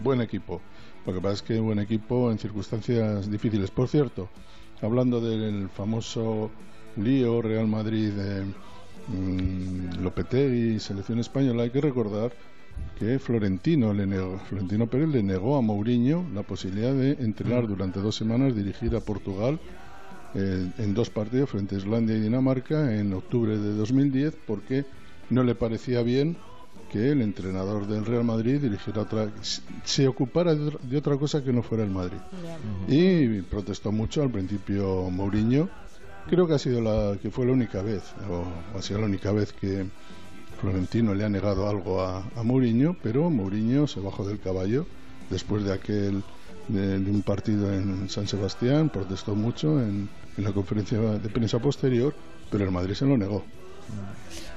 buen equipo. Lo que pasa es que buen equipo en circunstancias difíciles. Por cierto, hablando del famoso lío Real Madrid eh, mm, Lopetegui selección española hay que recordar que Florentino le negó, Florentino Pérez le negó a Mourinho la posibilidad de entrenar mm. durante dos semanas dirigir a Portugal eh, en dos partidos frente a Islandia y Dinamarca en octubre de 2010 porque no le parecía bien que el entrenador del Real Madrid dirigiera otra, se ocupara de otra cosa que no fuera el Madrid. Y protestó mucho al principio Mourinho Creo que ha sido la que fue la única vez, o ha sido la única vez que Florentino le ha negado algo a, Mourinho, pero Mourinho se bajó del caballo después de aquel de, un partido en San Sebastián, protestó mucho en, la conferencia de prensa posterior, pero el Madrid se lo negó.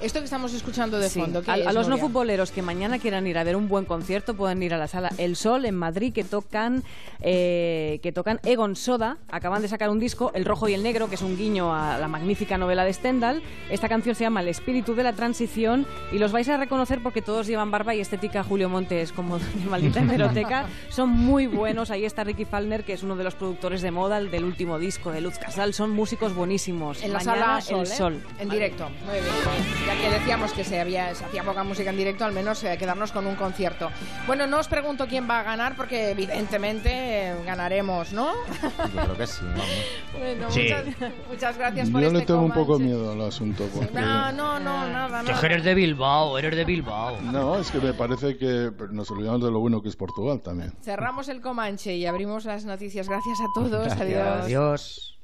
Esto que estamos escuchando de fondo, a, los no futboleros que mañana quieran ir a ver un buen concierto pueden ir a la sala El Sol en Madrid que tocan eh, que tocan Egon Soda. Acaban de sacar un disco, El Rojo y el Negro, que es un guiño a la magnífica novela de Stendhal. Esta canción se llama El Espíritu de la Transición y los vais a reconocer porque todos llevan barba y estética Julio Montes como de maldita hemeroteca. Son muy buenos. Ahí está Ricky Falner, que es uno de los productores de moda del último disco de Luz Casal. Son músicos buenísimos. En la sala El ¿eh? Sol. En directo. Muy bien que decíamos que se, había, hacía poca música en directo, al menos eh, quedarnos con un concierto. Bueno, no os pregunto quién va a ganar, porque evidentemente eh, ganaremos, ¿no? Yo creo que sí, Bueno, Muchas, gracias por Yo este le tengo un poco miedo al asunto. Porque... No, no, no, nada, nada. eres de Bilbao, eres de Bilbao. No, es que me parece que nos olvidamos de lo bueno que es Portugal también. Cerramos el Comanche y abrimos las noticias. Gracias a todos. Adiós. Adiós.